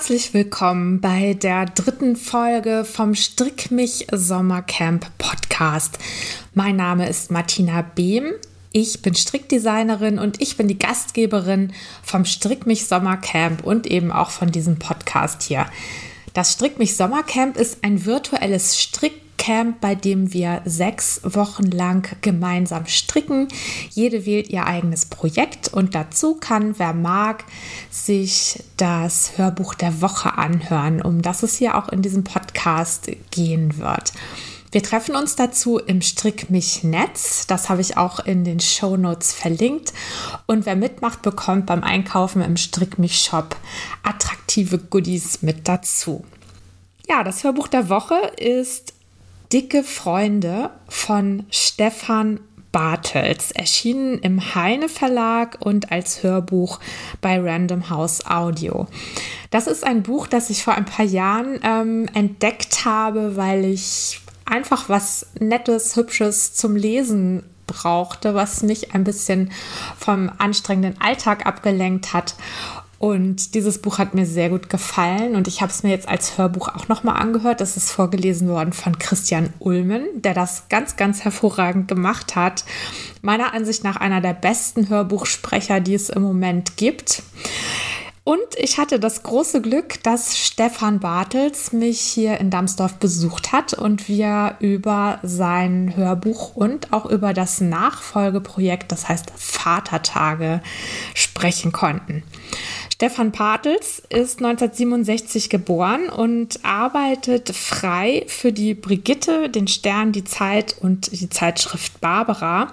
Herzlich willkommen bei der dritten Folge vom Strick mich Sommercamp Podcast. Mein Name ist Martina Behm. Ich bin Strickdesignerin und ich bin die Gastgeberin vom Strick mich Sommercamp und eben auch von diesem Podcast hier. Das Strick mich Sommercamp ist ein virtuelles Strick Camp, bei dem wir sechs Wochen lang gemeinsam stricken. Jede wählt ihr eigenes Projekt und dazu kann, wer mag, sich das Hörbuch der Woche anhören, um das es hier auch in diesem Podcast gehen wird. Wir treffen uns dazu im Strick mich Netz. Das habe ich auch in den Show Notes verlinkt. Und wer mitmacht, bekommt beim Einkaufen im Strick mich Shop attraktive Goodies mit dazu. Ja, das Hörbuch der Woche ist Dicke Freunde von Stefan Bartels, erschienen im Heine Verlag und als Hörbuch bei Random House Audio. Das ist ein Buch, das ich vor ein paar Jahren ähm, entdeckt habe, weil ich einfach was Nettes, Hübsches zum Lesen brauchte, was mich ein bisschen vom anstrengenden Alltag abgelenkt hat. Und dieses Buch hat mir sehr gut gefallen und ich habe es mir jetzt als Hörbuch auch nochmal angehört. Es ist vorgelesen worden von Christian Ulmen, der das ganz, ganz hervorragend gemacht hat. Meiner Ansicht nach einer der besten Hörbuchsprecher, die es im Moment gibt. Und ich hatte das große Glück, dass Stefan Bartels mich hier in Damsdorf besucht hat und wir über sein Hörbuch und auch über das Nachfolgeprojekt, das heißt Vatertage, sprechen konnten. Stefan Bartels ist 1967 geboren und arbeitet frei für die Brigitte, den Stern, die Zeit und die Zeitschrift Barbara.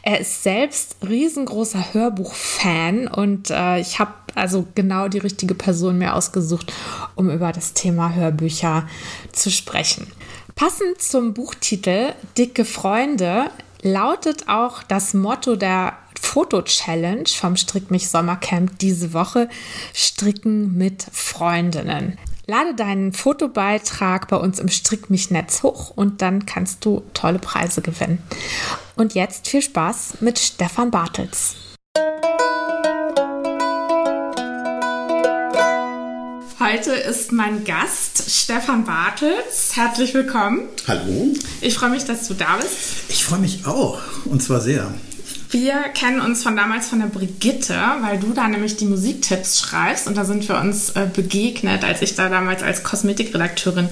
Er ist selbst riesengroßer Hörbuchfan und äh, ich habe also genau die richtige Person mir ausgesucht, um über das Thema Hörbücher zu sprechen. Passend zum Buchtitel Dicke Freunde lautet auch das Motto der Foto-Challenge vom Strick mich Sommercamp diese Woche Stricken mit Freundinnen. Lade deinen Fotobeitrag bei uns im Strick mich Netz hoch und dann kannst du tolle Preise gewinnen. Und jetzt viel Spaß mit Stefan Bartels. Heute ist mein Gast Stefan Bartels. Herzlich willkommen. Hallo. Ich freue mich, dass du da bist. Ich freue mich auch und zwar sehr. Wir kennen uns von damals von der Brigitte, weil du da nämlich die Musiktipps schreibst und da sind wir uns äh, begegnet, als ich da damals als Kosmetikredakteurin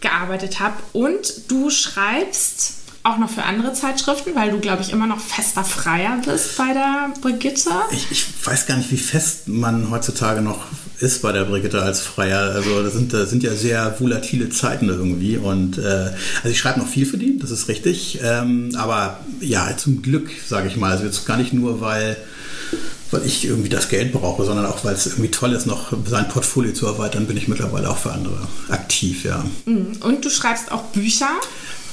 gearbeitet habe. Und du schreibst auch noch für andere Zeitschriften, weil du, glaube ich, immer noch fester Freier bist bei der Brigitte. Ich, ich, weiß gar nicht, wie fest man heutzutage noch ist bei der Brigitte als Freier. Also das sind, das sind ja sehr volatile Zeiten irgendwie. Und äh, also ich schreibe noch viel für die, das ist richtig. Ähm, aber ja, zum Glück, sage ich mal. Also jetzt gar nicht nur, weil weil ich irgendwie das Geld brauche, sondern auch, weil es irgendwie toll ist, noch sein Portfolio zu erweitern, bin ich mittlerweile auch für andere aktiv, ja. Mhm. Und du schreibst auch Bücher?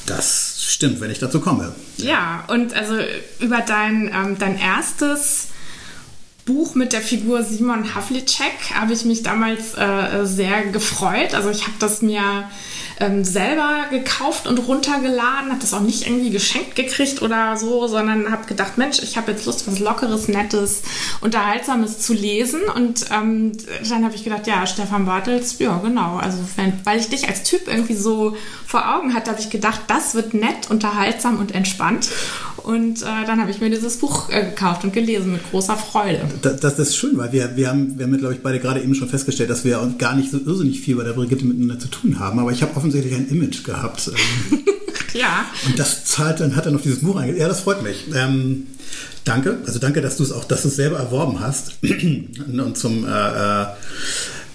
Das stimmt, wenn ich dazu komme. Ja, und also über dein, ähm, dein erstes Buch mit der Figur Simon Havlicek habe ich mich damals äh, sehr gefreut. Also ich habe das mir ähm, selber gekauft und runtergeladen, habe das auch nicht irgendwie geschenkt gekriegt oder so, sondern habe gedacht, Mensch, ich habe jetzt Lust, was Lockeres, Nettes, Unterhaltsames zu lesen. Und ähm, dann habe ich gedacht, ja, Stefan Bartels, ja, genau. Also wenn, weil ich dich als Typ irgendwie so vor Augen hatte, habe ich gedacht, das wird nett, unterhaltsam und entspannt. Und äh, dann habe ich mir dieses Buch äh, gekauft und gelesen mit großer Freude. Das, das, ist schön, weil wir, wir haben, wir haben, glaube ich, beide gerade eben schon festgestellt, dass wir gar nicht so irrsinnig viel bei der Brigitte miteinander zu tun haben. Aber ich habe offensichtlich ein Image gehabt. Ähm, ja. Und das zahlt dann, hat dann auf dieses Buch eingegangen. Ja, das freut mich. Ähm, danke. Also danke, dass du es auch, dass du es selber erworben hast. und zum äh,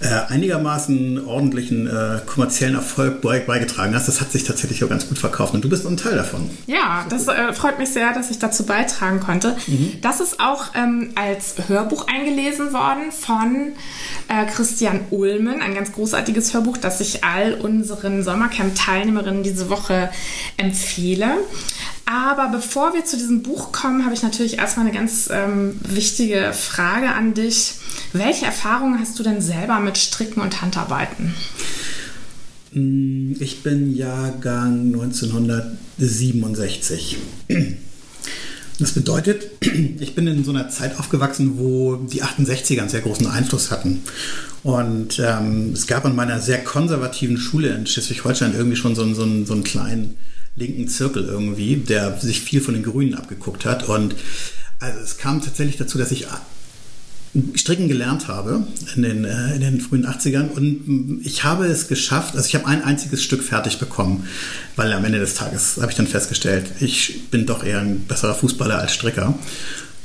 äh einigermaßen ordentlichen äh, kommerziellen Erfolg beigetragen hast. Das hat sich tatsächlich auch ganz gut verkauft und du bist ein Teil davon. Ja, das äh, freut mich sehr, dass ich dazu beitragen konnte. Mhm. Das ist auch ähm, als Hörbuch eingelesen worden von äh, Christian Ulmen, ein ganz großartiges Hörbuch, das ich all unseren Sommercamp-Teilnehmerinnen diese Woche empfehle. Aber bevor wir zu diesem Buch kommen, habe ich natürlich erstmal eine ganz ähm, wichtige Frage an dich. Welche Erfahrungen hast du denn selber mit Stricken und Handarbeiten? Mm, ich bin Jahrgang 1967. Das bedeutet, ich bin in so einer Zeit aufgewachsen, wo die 68er einen sehr großen Einfluss hatten. Und ähm, es gab an meiner sehr konservativen Schule in Schleswig-Holstein irgendwie schon so, so, so einen kleinen linken Zirkel irgendwie, der sich viel von den Grünen abgeguckt hat. Und also es kam tatsächlich dazu, dass ich Stricken gelernt habe in den, äh, in den frühen 80ern und ich habe es geschafft, also ich habe ein einziges Stück fertig bekommen, weil am Ende des Tages habe ich dann festgestellt, ich bin doch eher ein besserer Fußballer als Stricker.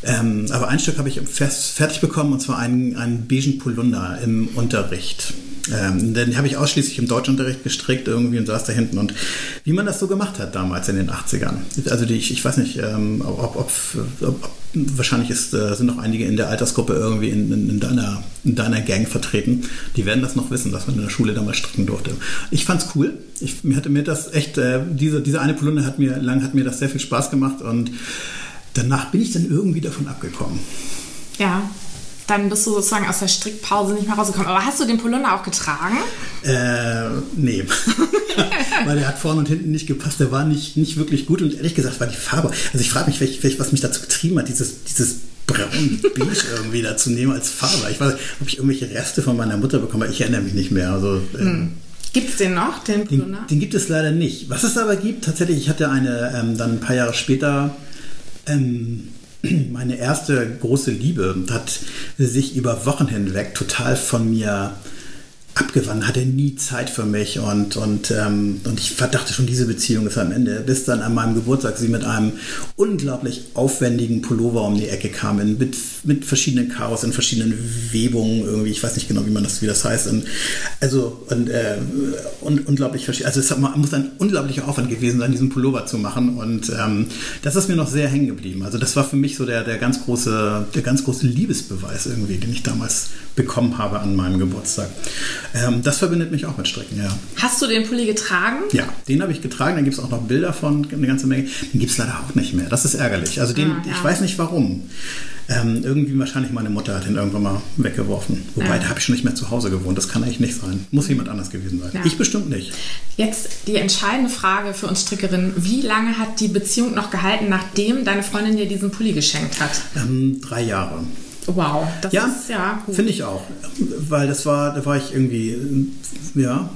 Ähm, aber ein Stück habe ich fertig bekommen und zwar einen, einen beigen Polunder im Unterricht. Ähm, den habe ich ausschließlich im Deutschunterricht gestrickt irgendwie und saß da hinten. Und wie man das so gemacht hat damals in den 80ern. Also die, ich, ich weiß nicht, ähm, ob, ob, ob, wahrscheinlich ist, äh, sind noch einige in der Altersgruppe irgendwie in, in, in, deiner, in deiner Gang vertreten. Die werden das noch wissen, dass man in der Schule damals stricken durfte. Ich fand's cool. Ich, mir hatte mir das echt, äh, diese, diese eine Polunder hat mir lang hat mir das sehr viel Spaß gemacht und danach bin ich dann irgendwie davon abgekommen. Ja, dann bist du sozusagen aus der Strickpause nicht mehr rausgekommen. Aber hast du den Polunder auch getragen? Äh, nee. Weil der hat vorne und hinten nicht gepasst. Der war nicht, nicht wirklich gut und ehrlich gesagt war die Farbe. Also ich frage mich, welch, welch, was mich dazu getrieben hat, dieses, dieses braun beige irgendwie dazu nehmen als Farbe. Ich weiß nicht, ob ich irgendwelche Reste von meiner Mutter bekomme. Ich erinnere mich nicht mehr. Also, hm. Gibt es den noch, den Polunder? Den, den, gibt es leider nicht. Was es aber gibt, tatsächlich, ich hatte eine ähm, dann ein paar Jahre später ähm, meine erste große Liebe hat sich über Wochen hinweg total von mir abgewandt, hatte nie Zeit für mich und, und, ähm, und ich verdachte schon, diese Beziehung ist am Ende. Bis dann an meinem Geburtstag sie mit einem unglaublich aufwendigen Pullover um die Ecke kam, in, mit, mit verschiedenen Chaos, in verschiedenen Webungen irgendwie, ich weiß nicht genau, wie man das, wie das heißt. Und, also, und, äh, und unglaublich verschieden. Also es muss ein unglaublicher Aufwand gewesen sein, diesen Pullover zu machen. Und ähm, das ist mir noch sehr hängen geblieben. Also das war für mich so der, der ganz große, der ganz große Liebesbeweis irgendwie, den ich damals bekommen habe an meinem Geburtstag. Ähm, das verbindet mich auch mit Stricken, ja. Hast du den Pulli getragen? Ja, den habe ich getragen. Da gibt es auch noch Bilder von, eine ganze Menge. Den gibt es leider auch nicht mehr. Das ist ärgerlich. Also den, ah, ja. ich weiß nicht warum. Ähm, irgendwie wahrscheinlich meine Mutter hat ihn irgendwann mal weggeworfen. Wobei, ja. da habe ich schon nicht mehr zu Hause gewohnt. Das kann eigentlich nicht sein. Muss jemand anders gewesen sein. Ja. Ich bestimmt nicht. Jetzt die entscheidende Frage für uns Strickerinnen. Wie lange hat die Beziehung noch gehalten, nachdem deine Freundin dir diesen Pulli geschenkt hat? Ähm, drei Jahre. Wow, das ja, ist ja gut. Finde ich auch. Weil das war, da war ich irgendwie, ja,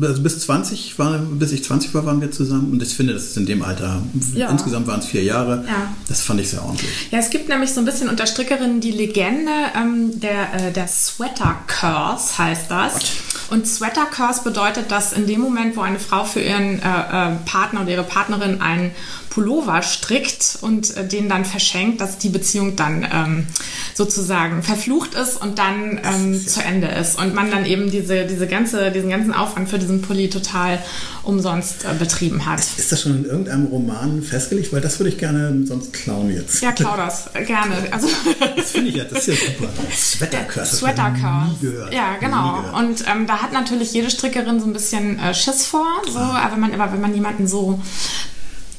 also bis 20 war, bis ich 20 war, waren wir zusammen und ich finde, das ist in dem Alter, ja. insgesamt waren es vier Jahre, ja. das fand ich sehr ordentlich. Ja, es gibt nämlich so ein bisschen unter Strickerinnen die Legende ähm, der, äh, der Sweater Curse heißt das. What? Und Sweater Curse bedeutet, dass in dem Moment, wo eine Frau für ihren äh, äh, Partner oder ihre Partnerin einen Pullover strickt und äh, den dann verschenkt, dass die Beziehung dann ähm, sozusagen verflucht ist und dann ähm, ist, zu Ende ist und man dann eben diese, diese ganze, diesen ganzen Aufwand für diesen Pulli total umsonst äh, betrieben hat. Ist das schon in irgendeinem Roman festgelegt? Weil das würde ich gerne sonst klauen jetzt. Ja, klau das, äh, gerne. Also das finde ich ja, das ist ja super. Sweatercurse. Sweatercurse. Ja, genau. Und ähm, da hat natürlich jede Strickerin so ein bisschen äh, Schiss vor, so, ah. aber wenn man, aber wenn man jemanden so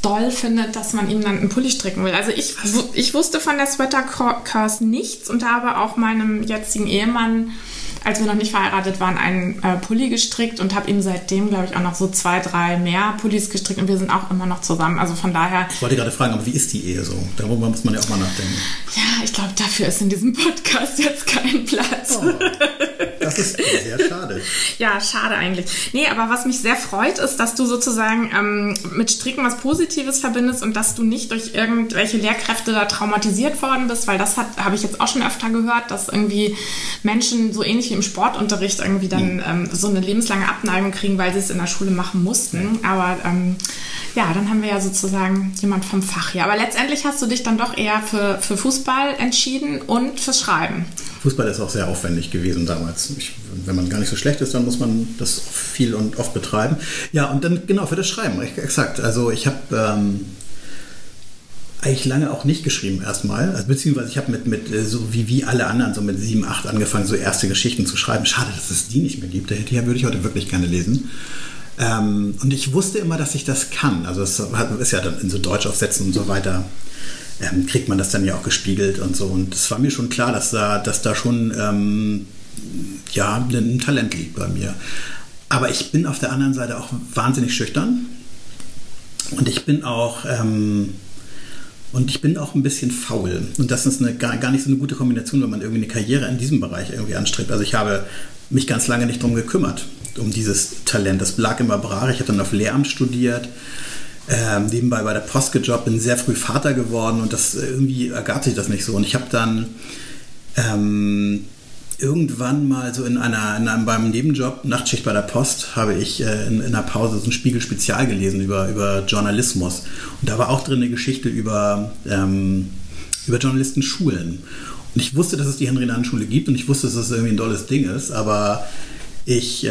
doll findet, dass man ihm dann einen Pulli stricken will. Also ich, ich wusste von der Sweater Curse nichts und habe auch meinem jetzigen Ehemann als wir noch nicht verheiratet waren, einen äh, Pulli gestrickt und habe ihm seitdem, glaube ich, auch noch so zwei, drei mehr Pullis gestrickt und wir sind auch immer noch zusammen. Also von daher. Ich wollte gerade fragen, aber wie ist die Ehe so? Darüber muss man ja auch mal nachdenken. Ja, ich glaube, dafür ist in diesem Podcast jetzt kein Platz. Oh, das ist sehr schade. ja, schade eigentlich. Nee, aber was mich sehr freut, ist, dass du sozusagen ähm, mit Stricken was Positives verbindest und dass du nicht durch irgendwelche Lehrkräfte da traumatisiert worden bist, weil das habe ich jetzt auch schon öfter gehört, dass irgendwie Menschen so ähnlich wie im Sportunterricht irgendwie dann mhm. ähm, so eine lebenslange Abneigung kriegen, weil sie es in der Schule machen mussten. Aber ähm, ja, dann haben wir ja sozusagen jemand vom Fach hier. Aber letztendlich hast du dich dann doch eher für, für Fußball entschieden und fürs Schreiben. Fußball ist auch sehr aufwendig gewesen damals. Ich, wenn man gar nicht so schlecht ist, dann muss man das viel und oft betreiben. Ja, und dann genau für das Schreiben, exakt. Also ich habe ähm, eigentlich lange auch nicht geschrieben erstmal. Also, beziehungsweise ich habe mit, mit äh, so wie, wie alle anderen so mit sieben, acht angefangen, so erste Geschichten zu schreiben. Schade, dass es die nicht mehr gibt. Die würde ich heute wirklich gerne lesen. Ähm, und ich wusste immer, dass ich das kann. Also es ist ja dann in so Deutschaufsätzen und so weiter, ähm, kriegt man das dann ja auch gespiegelt und so. Und es war mir schon klar, dass da, dass da schon ähm, ja, ein Talent liegt bei mir. Aber ich bin auf der anderen Seite auch wahnsinnig schüchtern. Und ich bin auch, ähm, Und ich bin auch ein bisschen faul. Und das ist eine, gar, gar nicht so eine gute Kombination, wenn man irgendwie eine Karriere in diesem Bereich irgendwie anstrebt. Also ich habe mich ganz lange nicht drum gekümmert, um dieses Talent. Das lag immer brach. Ich habe dann auf Lehramt studiert, ähm, nebenbei bei der Post gejobbt, bin sehr früh Vater geworden und das irgendwie ergab sich das nicht so. Und ich habe dann ähm, irgendwann mal so in einer, in einem beim Nebenjob, Nachtschicht bei der Post, habe ich äh, in, in einer Pause so ein Spiegel-Spezial gelesen über, über Journalismus. Und da war auch drin eine Geschichte über, ähm, über Journalistenschulen. Und ich wusste, dass es die Henry-Nannen-Schule gibt und ich wusste, dass es irgendwie ein tolles Ding ist, aber ich äh,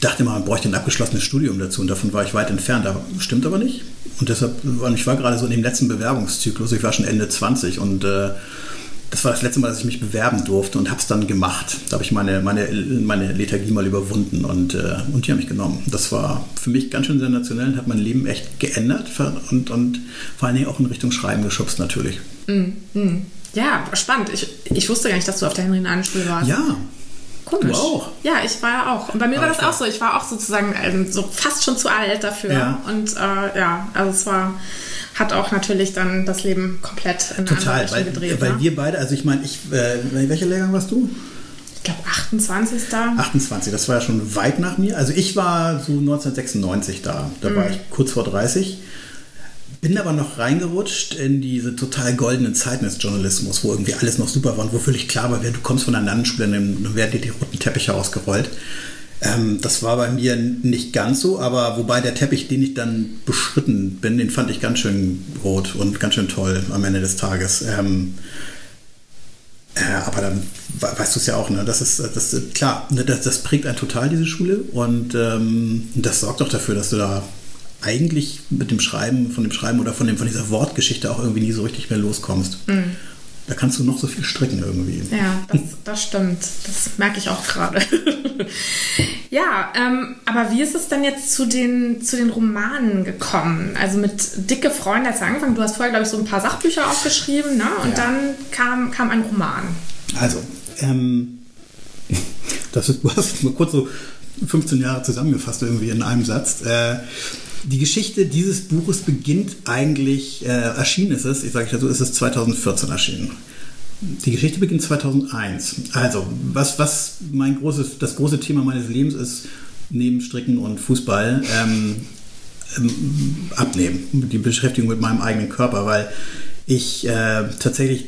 dachte immer, man bräuchte ein abgeschlossenes Studium dazu und davon war ich weit entfernt. Das stimmt aber nicht. Und deshalb, ich war gerade so in dem letzten Bewerbungszyklus, ich war schon Ende 20 und äh, das war das letzte Mal, dass ich mich bewerben durfte und habe es dann gemacht. Da habe ich meine, meine, meine Lethargie mal überwunden und, äh, und die haben mich genommen. Das war für mich ganz schön sensationell und hat mein Leben echt geändert und, und vor allen Dingen auch in Richtung Schreiben geschubst natürlich. Mm, mm. Ja, spannend. Ich, ich wusste gar nicht, dass du auf der Henry-Nannen-Schule warst. Ja, Komisch. Du auch? Ja, ich war ja auch. Und bei mir war das auch so. Ich war auch sozusagen ähm, so fast schon zu alt dafür. Ja. Und äh, ja, also es war hat auch natürlich dann das Leben komplett in Total, weil, gedreht. Weil ne? wir beide, also ich meine, ich, äh, welcher Lehrgang warst du? Ich glaube 28. 28, das war ja schon weit nach mir. Also ich war so 1996 da. Da mhm. war ich kurz vor 30. Bin aber noch reingerutscht in diese total goldenen Zeiten des Journalismus, wo irgendwie alles noch super war und wo völlig klar war, du kommst von einer Landesschule, dann werden dir die roten Teppiche ausgerollt. Ähm, das war bei mir nicht ganz so, aber wobei der Teppich, den ich dann beschritten bin, den fand ich ganz schön rot und ganz schön toll am Ende des Tages. Ähm, äh, aber dann weißt du es ja auch, ne? Das ist, das, klar, ne, das, das prägt einen total, diese Schule. Und ähm, das sorgt auch dafür, dass du da eigentlich mit dem Schreiben, von dem Schreiben oder von, dem, von dieser Wortgeschichte auch irgendwie nie so richtig mehr loskommst. Mhm. Da kannst du noch so viel stricken irgendwie. Ja, das, das stimmt. Das merke ich auch gerade. ja, ähm, aber wie ist es denn jetzt zu den, zu den Romanen gekommen? Also mit Dicke Freunde hast du angefangen. Du hast vorher, glaube ich, so ein paar Sachbücher aufgeschrieben, ne? Und ja. dann kam, kam ein Roman. Also, ähm, das ist, du hast mal kurz so 15 Jahre zusammengefasst irgendwie in einem Satz. Äh, die Geschichte dieses Buches beginnt eigentlich, äh, erschienen ist es, ich sage so, ist es 2014 erschienen. Die Geschichte beginnt 2001. Also, was, was mein großes, das große Thema meines Lebens ist, neben Stricken und Fußball, ähm, ähm, abnehmen, die Beschäftigung mit meinem eigenen Körper, weil ich äh, tatsächlich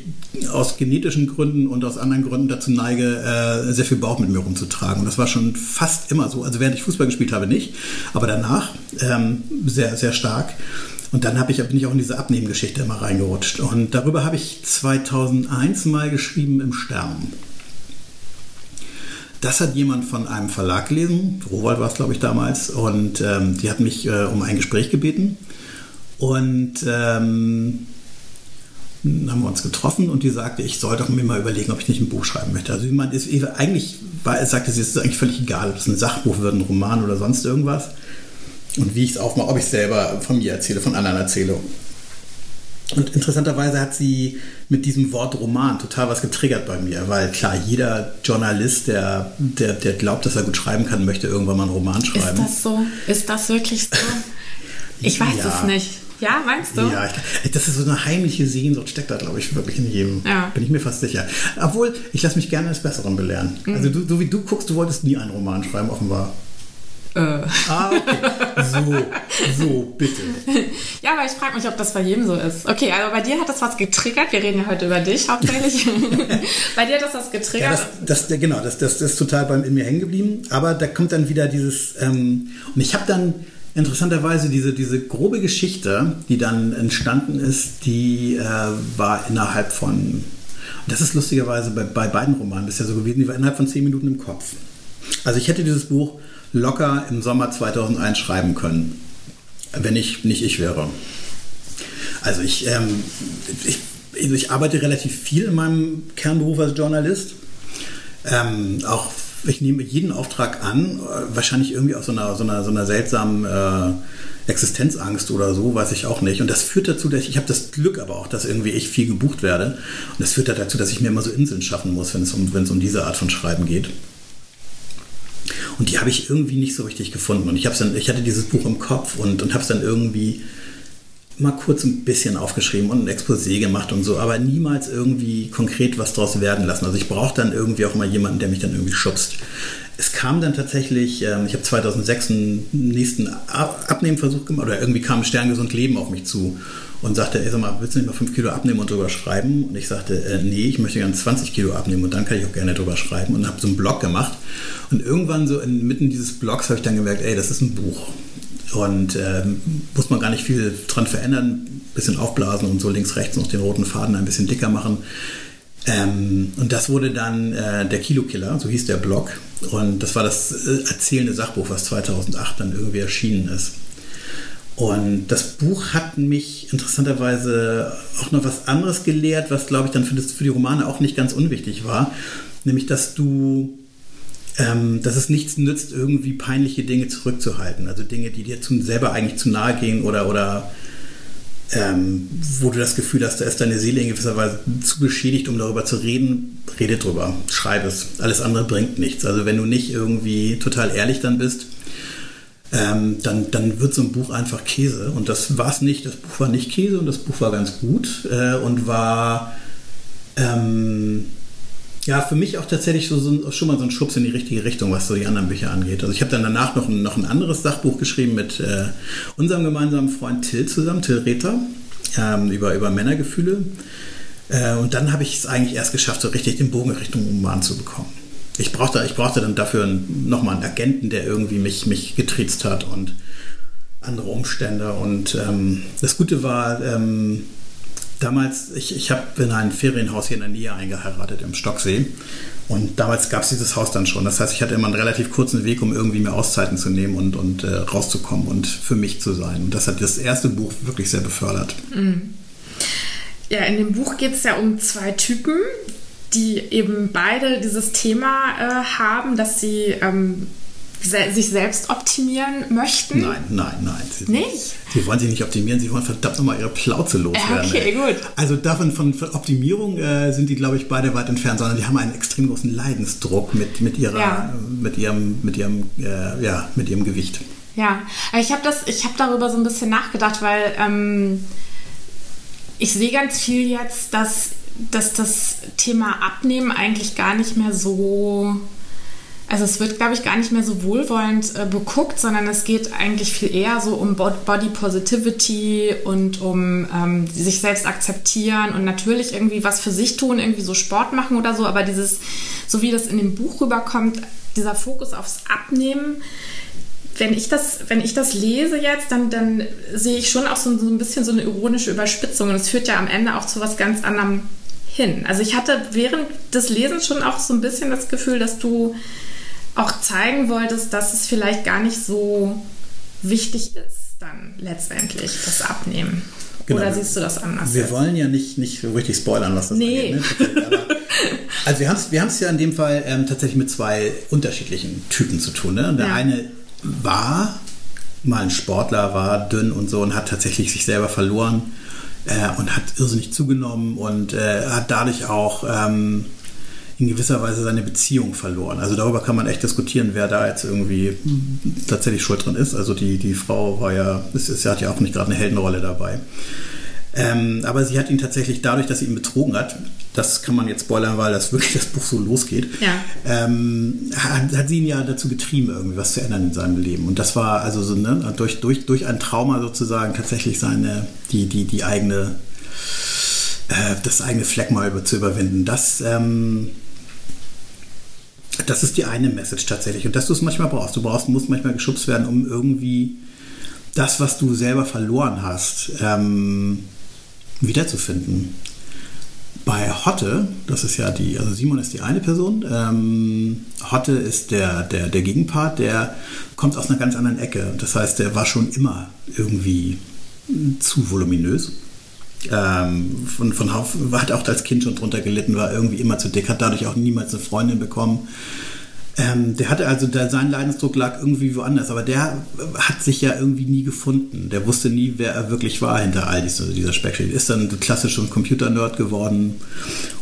aus genetischen Gründen und aus anderen Gründen dazu neige, äh, sehr viel Bauch mit mir rumzutragen. Und das war schon fast immer so. Also während ich Fußball gespielt habe, nicht, aber danach ähm, sehr, sehr stark. Und dann ich, bin ich auch in diese Abnehmgeschichte immer reingerutscht. Und darüber habe ich 2001 mal geschrieben im Stern. Das hat jemand von einem Verlag gelesen, Rowold war es, glaube ich, damals, und ähm, die hat mich äh, um ein Gespräch gebeten. Und ähm, haben wir uns getroffen und die sagte, ich soll doch mir mal überlegen, ob ich nicht ein Buch schreiben möchte. Also jemand ist eigentlich, war, sagte sie, es ist eigentlich völlig egal, ob es ein Sachbuch wird, ein Roman oder sonst irgendwas. Und wie ich es aufmache, ob ich es selber von mir erzähle, von anderen erzähle. Und interessanterweise hat sie mit diesem Wort Roman total was getriggert bei mir, weil klar, jeder Journalist, der, der, der glaubt, dass er gut schreiben kann, möchte irgendwann mal einen Roman schreiben. Ist das so? Ist das wirklich so? Ich weiß ja. es nicht. Ja, meinst du? Ja, ich, das ist so eine heimliche Sehnsucht, steckt da, glaube ich, wirklich in jedem. Ja. Bin ich mir fast sicher. Obwohl, ich lasse mich gerne eines Besseren belehren. Mhm. Also, du, so wie du guckst, du wolltest nie einen Roman schreiben, offenbar. Äh. Ah, okay. So, so, bitte. Ja, aber ich frage mich, ob das bei jedem so ist. Okay, also bei dir hat das was getriggert. Wir reden ja heute über dich hauptsächlich. bei dir hat das was getriggert. Ja, das, das, genau, das, das, das ist total bei, in mir hängen geblieben. Aber da kommt dann wieder dieses, ähm, und ich habe dann interessanterweise diese, diese grobe Geschichte, die dann entstanden ist, die äh, war innerhalb von, das ist lustigerweise bei, bei beiden Romanen bisher so gewesen, die war innerhalb von zehn Minuten im Kopf. Also ich hätte dieses Buch locker im Sommer 2001 schreiben können, wenn ich nicht ich wäre. Also ich, ähm, ich, ich arbeite relativ viel in meinem Kernberuf als Journalist. Ähm, auch ich nehme jeden Auftrag an, äh, wahrscheinlich irgendwie aus so einer, so einer, so einer seltsamen äh, Existenzangst oder so, weiß ich auch nicht. Und das führt dazu, dass ich, ich habe das Glück aber auch, dass irgendwie ich viel gebucht werde. Und das führt dazu, dass ich mir immer so Inseln schaffen muss, wenn es um, wenn es um diese Art von Schreiben geht. Und die habe ich irgendwie nicht so richtig gefunden. Und ich, dann, ich hatte dieses Buch im Kopf und, und habe es dann irgendwie mal kurz ein bisschen aufgeschrieben und ein Exposé gemacht und so, aber niemals irgendwie konkret was draus werden lassen. Also ich brauche dann irgendwie auch mal jemanden, der mich dann irgendwie schubst. Es kam dann tatsächlich, ähm, ich habe 2006 einen nächsten Abnehmversuch gemacht oder irgendwie kam Sterngesund Leben auf mich zu und sagte, ey, sag mal, willst du nicht mal 5 Kilo abnehmen und drüber schreiben? Und ich sagte, äh, nee, ich möchte gerne 20 Kilo abnehmen und dann kann ich auch gerne drüber schreiben und habe so einen Blog gemacht. Und irgendwann so inmitten dieses Blogs habe ich dann gemerkt, ey, das ist ein Buch. Und ähm, muss man gar nicht viel dran verändern, ein bisschen aufblasen und so links, rechts noch den roten Faden ein bisschen dicker machen. Ähm, und das wurde dann äh, der Kilokiller, so hieß der Blog. Und das war das äh, erzählende Sachbuch, was 2008 dann irgendwie erschienen ist. Und das Buch hat mich interessanterweise auch noch was anderes gelehrt, was, glaube ich, dann für, das, für die Romane auch nicht ganz unwichtig war. Nämlich, dass du ähm, dass es nichts nützt, irgendwie peinliche Dinge zurückzuhalten. Also Dinge, die dir zum, selber eigentlich zu nahe gehen oder, oder ähm, wo du das Gefühl hast, da ist deine Seele in gewisser Weise zu beschädigt, um darüber zu reden, rede drüber, schreib es. Alles andere bringt nichts. Also wenn du nicht irgendwie total ehrlich dann bist, ähm, dann, dann wird so ein Buch einfach Käse. Und das war es nicht. Das Buch war nicht Käse und das Buch war ganz gut äh, und war ähm, ja, für mich auch tatsächlich so, so, schon mal so ein Schubs in die richtige Richtung, was so die anderen Bücher angeht. Also ich habe dann danach noch ein, noch ein anderes Sachbuch geschrieben mit äh, unserem gemeinsamen Freund Till zusammen, Till Rether, ähm, über, über Männergefühle. Äh, und dann habe ich es eigentlich erst geschafft, so richtig den Bogen Richtung Roman zu bekommen. Ich brauchte, ich brauchte dann dafür nochmal einen Agenten, der irgendwie mich, mich getriezt hat und andere Umstände. Und ähm, das Gute war, ähm, damals, ich, ich habe in ein Ferienhaus hier in der Nähe eingeheiratet im Stocksee. Und damals gab es dieses Haus dann schon. Das heißt, ich hatte immer einen relativ kurzen Weg, um irgendwie mir Auszeiten zu nehmen und, und äh, rauszukommen und für mich zu sein. Und das hat das erste Buch wirklich sehr befördert. Mhm. Ja, in dem Buch geht es ja um zwei Typen, die eben beide dieses Thema äh, haben, dass sie ähm, se sich selbst optimieren möchten? Nein, nein, nein. Sie, nicht? Sie wollen sich nicht optimieren, sie wollen verdammt nochmal ihre Plauze loswerden. Okay, gut. Also davon von, von Optimierung äh, sind die, glaube ich, beide weit entfernt, sondern die haben einen extrem großen Leidensdruck mit, mit, ihrer, ja. mit ihrem, mit ihrem, äh, ja, mit ihrem Gewicht. Ja, ich habe hab darüber so ein bisschen nachgedacht, weil ähm, ich sehe ganz viel jetzt, dass, dass das Thema Abnehmen eigentlich gar nicht mehr so also es wird, glaube ich, gar nicht mehr so wohlwollend äh, beguckt, sondern es geht eigentlich viel eher so um Body Positivity und um ähm, sich selbst akzeptieren und natürlich irgendwie was für sich tun, irgendwie so Sport machen oder so. Aber dieses, so wie das in dem Buch rüberkommt, dieser Fokus aufs Abnehmen, wenn ich das, wenn ich das lese jetzt, dann, dann sehe ich schon auch so, so ein bisschen so eine ironische Überspitzung und es führt ja am Ende auch zu was ganz anderem hin. Also ich hatte während des Lesens schon auch so ein bisschen das Gefühl, dass du auch zeigen wolltest, dass es vielleicht gar nicht so wichtig ist, dann letztendlich das Abnehmen. Genau. Oder siehst du das anders? Wir jetzt? wollen ja nicht, nicht richtig spoilern, was das nee. angeht. Ne? Aber, also wir haben es wir ja in dem Fall ähm, tatsächlich mit zwei unterschiedlichen Typen zu tun. Ne? Der ja. eine war mal ein Sportler, war dünn und so und hat tatsächlich sich selber verloren äh, und hat irrsinnig zugenommen und äh, hat dadurch auch... Ähm, in gewisser Weise seine Beziehung verloren. Also darüber kann man echt diskutieren, wer da jetzt irgendwie tatsächlich schuld drin ist. Also die, die Frau war ja, sie hat ja auch nicht gerade eine Heldenrolle dabei. Ähm, aber sie hat ihn tatsächlich dadurch, dass sie ihn betrogen hat, das kann man jetzt spoilern, weil das wirklich das Buch so losgeht, ja. ähm, hat, hat, sie ihn ja dazu getrieben, irgendwie was zu ändern in seinem Leben. Und das war also so, ne, durch, durch, durch ein Trauma sozusagen tatsächlich seine, die, die, die eigene, äh, das eigene Fleck mal über, zu überwinden. Das, ähm, das ist die eine Message tatsächlich. Und dass du es manchmal brauchst. Du brauchst, musst manchmal geschubst werden, um irgendwie das, was du selber verloren hast, ähm, wiederzufinden. Bei Hotte, das ist ja die, also Simon ist die eine Person, ähm, Hotte ist der, der, der Gegenpart, der kommt aus einer ganz anderen Ecke. Das heißt, der war schon immer irgendwie zu voluminös ähm, von, von hat auch als Kind schon drunter gelitten, war irgendwie immer zu dick, hat dadurch auch niemals eine Freundin bekommen. Ähm, der hatte also, der, sein Leidensdruck lag irgendwie woanders, aber der hat sich ja irgendwie nie gefunden. Der wusste nie, wer er wirklich war hinter all dieser, dieser Speckschicht. Ist dann klassisch ein Computer-Nerd geworden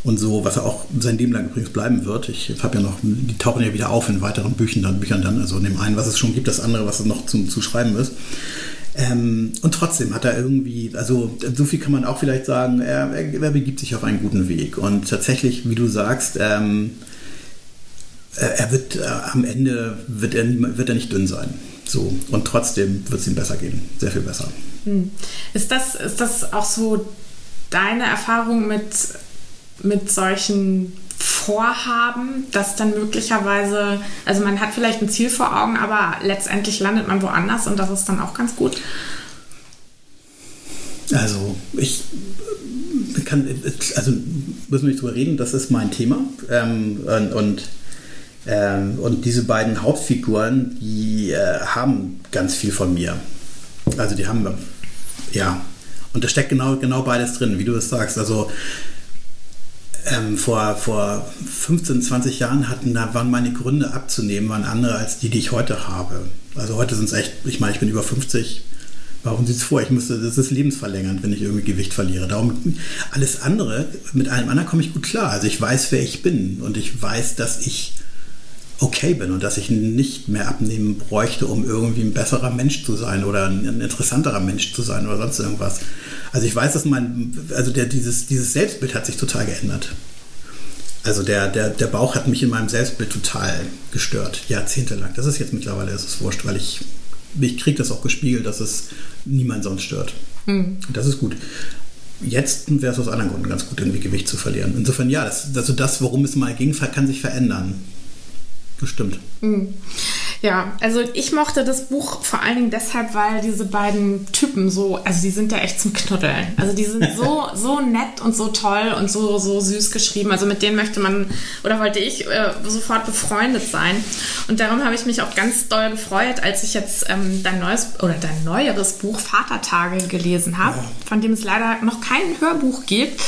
und so, was er auch sein Leben lang übrigens bleiben wird. Ich habe ja noch, die tauchen ja wieder auf in weiteren Büchern dann, Büchern dann, also in dem einen, was es schon gibt, das andere, was noch zum, zu schreiben ist. Ähm, und trotzdem hat er irgendwie, also so viel kann man auch vielleicht sagen, er, er, er begibt sich auf einen guten Weg. Und tatsächlich, wie du sagst, ähm, er wird äh, am Ende wird er, wird er nicht dünn sein. So. Und trotzdem wird es ihm besser gehen. Sehr viel besser. Hm. Ist, das, ist das auch so deine Erfahrung mit, mit solchen Vorhaben, dass dann möglicherweise, also man hat vielleicht ein Ziel vor Augen, aber letztendlich landet man woanders und das ist dann auch ganz gut? Also ich kann, also müssen wir nicht drüber reden, das ist mein Thema ähm, und, und ähm, und diese beiden Hauptfiguren, die äh, haben ganz viel von mir. Also die haben, ja, und da steckt genau, genau beides drin, wie du es sagst. Also ähm, vor, vor 15, 20 Jahren hatten, da waren meine Gründe abzunehmen, waren andere als die, die ich heute habe. Also heute sind es echt, ich meine, ich bin über 50. Warum sieht es vor? Ich müsste, das ist lebensverlängernd, wenn ich irgendwie Gewicht verliere. Darum alles andere, mit allem anderen komme ich gut klar. Also ich weiß, wer ich bin und ich weiß, dass ich okay bin und dass ich nicht mehr abnehmen bräuchte, um irgendwie ein besserer Mensch zu sein oder ein interessanterer Mensch zu sein oder sonst irgendwas. Also ich weiß, dass mein, also der, dieses, dieses Selbstbild hat sich total geändert. Also der, der, der Bauch hat mich in meinem Selbstbild total gestört, jahrzehntelang. Das ist jetzt mittlerweile, ist es wurscht, weil ich, ich kriege das auch gespiegelt, dass es niemand sonst stört. Mhm. Das ist gut. Jetzt wäre es aus anderen Gründen ganz gut, irgendwie Gewicht zu verlieren. Insofern ja, das, also das, worum es mal ging, kann sich verändern. Bestimmt. Mhm. Ja, also ich mochte das Buch vor allen Dingen deshalb, weil diese beiden Typen so, also die sind ja echt zum Knuddeln. Also die sind so, so nett und so toll und so, so süß geschrieben. Also mit denen möchte man oder wollte ich äh, sofort befreundet sein. Und darum habe ich mich auch ganz doll gefreut, als ich jetzt ähm, dein neues oder dein neueres Buch Vatertage gelesen habe, ja. von dem es leider noch kein Hörbuch gibt.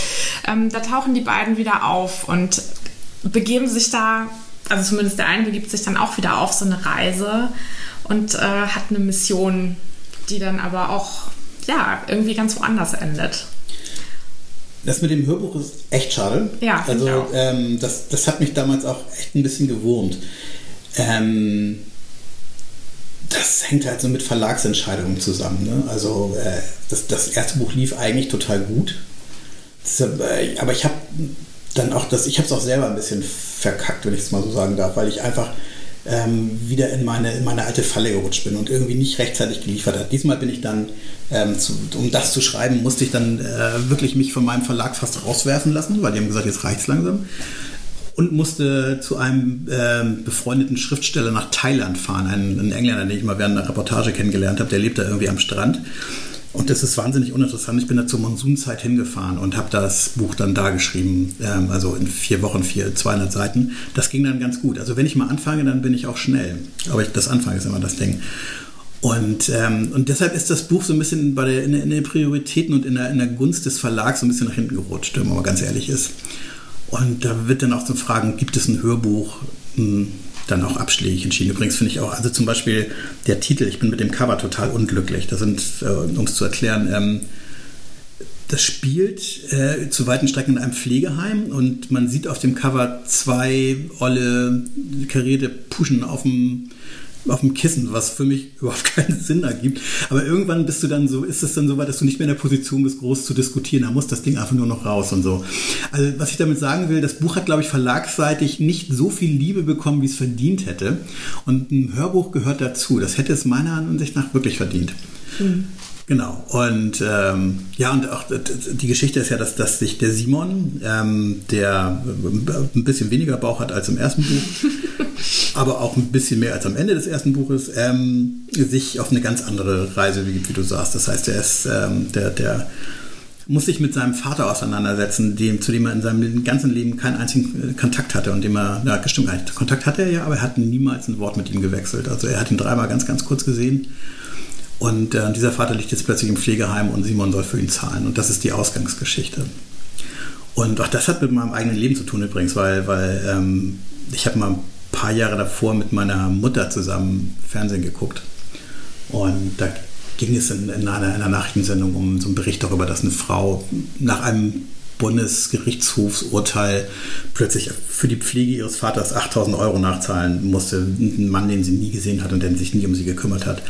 Ähm, da tauchen die beiden wieder auf und begeben sich da also zumindest der eine begibt sich dann auch wieder auf so eine Reise und äh, hat eine Mission, die dann aber auch ja irgendwie ganz woanders endet. Das mit dem Hörbuch ist echt schade. Ja, also ähm, das, das hat mich damals auch echt ein bisschen gewurmt. Ähm, das hängt halt so mit Verlagsentscheidungen zusammen. Ne? Also äh, das, das erste Buch lief eigentlich total gut. Das, äh, aber ich habe dann auch das, ich habe es auch selber ein bisschen verkackt, wenn ich es mal so sagen darf, weil ich einfach ähm, wieder in meine, in meine alte Falle gerutscht bin und irgendwie nicht rechtzeitig geliefert hat. Diesmal bin ich dann, ähm, zu, um das zu schreiben, musste ich dann äh, wirklich mich von meinem Verlag fast rauswerfen lassen, weil die haben gesagt, jetzt reicht es langsam. Und musste zu einem äh, befreundeten Schriftsteller nach Thailand fahren, einen, einen Engländer, den ich mal während einer Reportage kennengelernt habe, der lebt da irgendwie am Strand. Und das ist wahnsinnig uninteressant. Ich bin da zur Monsunzeit hingefahren und habe das Buch dann da geschrieben, ähm, also in vier Wochen, vier, 200 Seiten. Das ging dann ganz gut. Also wenn ich mal anfange, dann bin ich auch schnell. Aber ich, das Anfang ist immer das Ding. Und, ähm, und deshalb ist das Buch so ein bisschen bei der, in, in den Prioritäten und in der, in der Gunst des Verlags so ein bisschen nach hinten gerutscht, wenn man mal ganz ehrlich ist. Und da wird dann auch zu fragen, gibt es ein Hörbuch? Hm, dann auch abschlägig entschieden. Übrigens finde ich auch, also zum Beispiel der Titel, ich bin mit dem Cover total unglücklich. Das sind, äh, um es zu erklären, ähm, das spielt äh, zu weiten Strecken in einem Pflegeheim und man sieht auf dem Cover zwei olle karierte Puschen auf dem auf dem Kissen, was für mich überhaupt keinen Sinn ergibt. Aber irgendwann bist du dann so, ist es dann so weit, dass du nicht mehr in der Position bist, groß zu diskutieren. Da muss das Ding einfach nur noch raus und so. Also, was ich damit sagen will, das Buch hat, glaube ich, verlagsseitig nicht so viel Liebe bekommen, wie es verdient hätte. Und ein Hörbuch gehört dazu. Das hätte es meiner Ansicht nach wirklich verdient. Mhm. Genau. Und ähm, ja, und auch die Geschichte ist ja, dass, dass sich der Simon, ähm, der ein bisschen weniger Bauch hat als im ersten Buch, aber auch ein bisschen mehr als am Ende des ersten Buches, ähm, sich auf eine ganz andere Reise begibt, wie du sagst. Das heißt, er ist ähm, der, der muss sich mit seinem Vater auseinandersetzen, dem, zu dem er in seinem ganzen Leben keinen einzigen Kontakt hatte und dem er, ja, gestimmt, Kontakt hatte er ja, aber er hat niemals ein Wort mit ihm gewechselt. Also er hat ihn dreimal ganz, ganz kurz gesehen und äh, dieser Vater liegt jetzt plötzlich im Pflegeheim und Simon soll für ihn zahlen. Und das ist die Ausgangsgeschichte. Und auch das hat mit meinem eigenen Leben zu tun übrigens, weil, weil ähm, ich habe mal paar Jahre davor mit meiner Mutter zusammen Fernsehen geguckt. Und da ging es in, in, einer, in einer Nachrichtensendung um so einen Bericht darüber, dass eine Frau nach einem Bundesgerichtshofsurteil plötzlich für die Pflege ihres Vaters 8000 Euro nachzahlen musste. Ein Mann, den sie nie gesehen hat und der sich nie um sie gekümmert hat.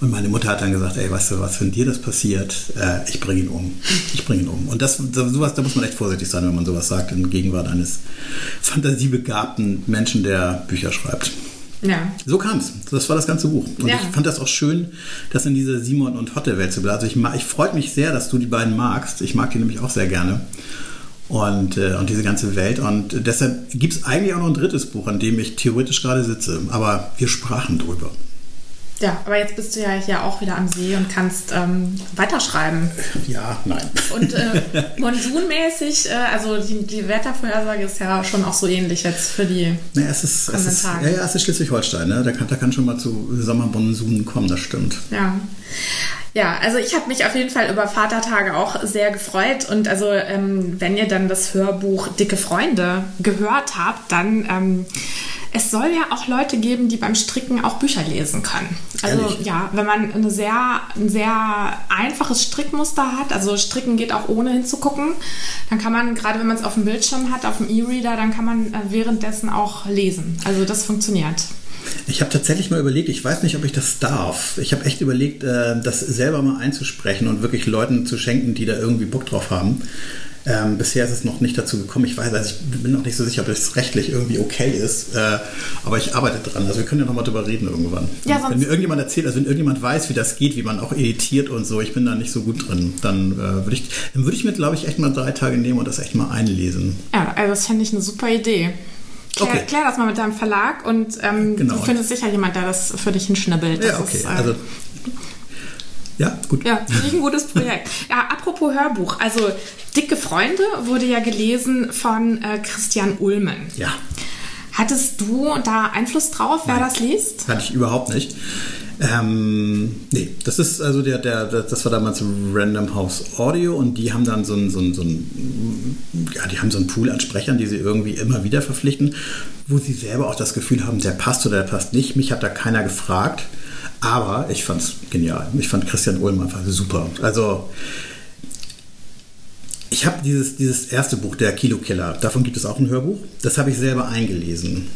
Und meine Mutter hat dann gesagt, ey, weißt du was, wenn dir das passiert, äh, ich bringe ihn um. Ich bringe ihn um. Und das, sowas, da muss man echt vorsichtig sein, wenn man sowas sagt in Gegenwart eines fantasiebegabten Menschen, der Bücher schreibt. Ja. So kam es. Das war das ganze Buch. Und ja. ich fand das auch schön, das in diese Simon und Hotte-Welt zu bleiben. Also ich, ich freue mich sehr, dass du die beiden magst. Ich mag die nämlich auch sehr gerne. Und, äh, und diese ganze Welt. Und deshalb gibt es eigentlich auch noch ein drittes Buch, an dem ich theoretisch gerade sitze. Aber wir sprachen drüber. Ja, aber jetzt bist du ja hier auch wieder am See und kannst ähm, weiterschreiben. Ja, nein. Und äh, monsunmäßig, äh, also die, die Wettervorhersage ist ja schon auch so ähnlich jetzt für die naja, es ist, es ist, Ja, ja, es ist Schleswig-Holstein, ne? da, kann, da kann schon mal zu Sommermonsunen kommen, das stimmt. Ja. Ja, also ich habe mich auf jeden Fall über Vatertage auch sehr gefreut. Und also, ähm, wenn ihr dann das Hörbuch Dicke Freunde gehört habt, dann ähm, es soll ja auch Leute geben, die beim Stricken auch Bücher lesen können. Also Ehrlich? ja, wenn man eine sehr, ein sehr einfaches Strickmuster hat, also Stricken geht auch ohne hinzugucken, dann kann man, gerade wenn man es auf dem Bildschirm hat, auf dem E-Reader, dann kann man äh, währenddessen auch lesen. Also das funktioniert. Ich habe tatsächlich mal überlegt, ich weiß nicht, ob ich das darf. Ich habe echt überlegt, äh, das selber mal einzusprechen und wirklich Leuten zu schenken, die da irgendwie Bock drauf haben. Ähm, bisher ist es noch nicht dazu gekommen. Ich weiß, also ich bin noch nicht so sicher, ob das rechtlich irgendwie okay ist. Äh, aber ich arbeite dran. Also wir können ja nochmal drüber reden irgendwann. Ja, wenn mir irgendjemand erzählt, also wenn irgendjemand weiß, wie das geht, wie man auch editiert und so, ich bin da nicht so gut drin, dann äh, würde ich, dann würde ich mir, glaube ich, echt mal drei Tage nehmen und das echt mal einlesen. Ja, also das fände ich eine super Idee. Klär, okay. klär das mal mit deinem Verlag und ähm, genau. du findest sicher jemand, der das für dich hinschnibbelt. Ja, okay. Ist, äh, also ja, gut. Ja, finde ich ein gutes Projekt. Ja, apropos Hörbuch. Also, Dicke Freunde wurde ja gelesen von äh, Christian Ulmen. Ja. Hattest du da Einfluss drauf, wer Nein, das liest? Hatte ich überhaupt nicht. Ähm, nee, das ist also der, der, das war damals Random House Audio und die haben dann so ein, so ein, so ein, ja, die haben so einen Pool an Sprechern, die sie irgendwie immer wieder verpflichten, wo sie selber auch das Gefühl haben, der passt oder der passt nicht. Mich hat da keiner gefragt. Aber ich fand es genial. Ich fand Christian Ulm einfach super. Also ich habe dieses, dieses erste Buch, der Kilokiller, davon gibt es auch ein Hörbuch. Das habe ich selber eingelesen.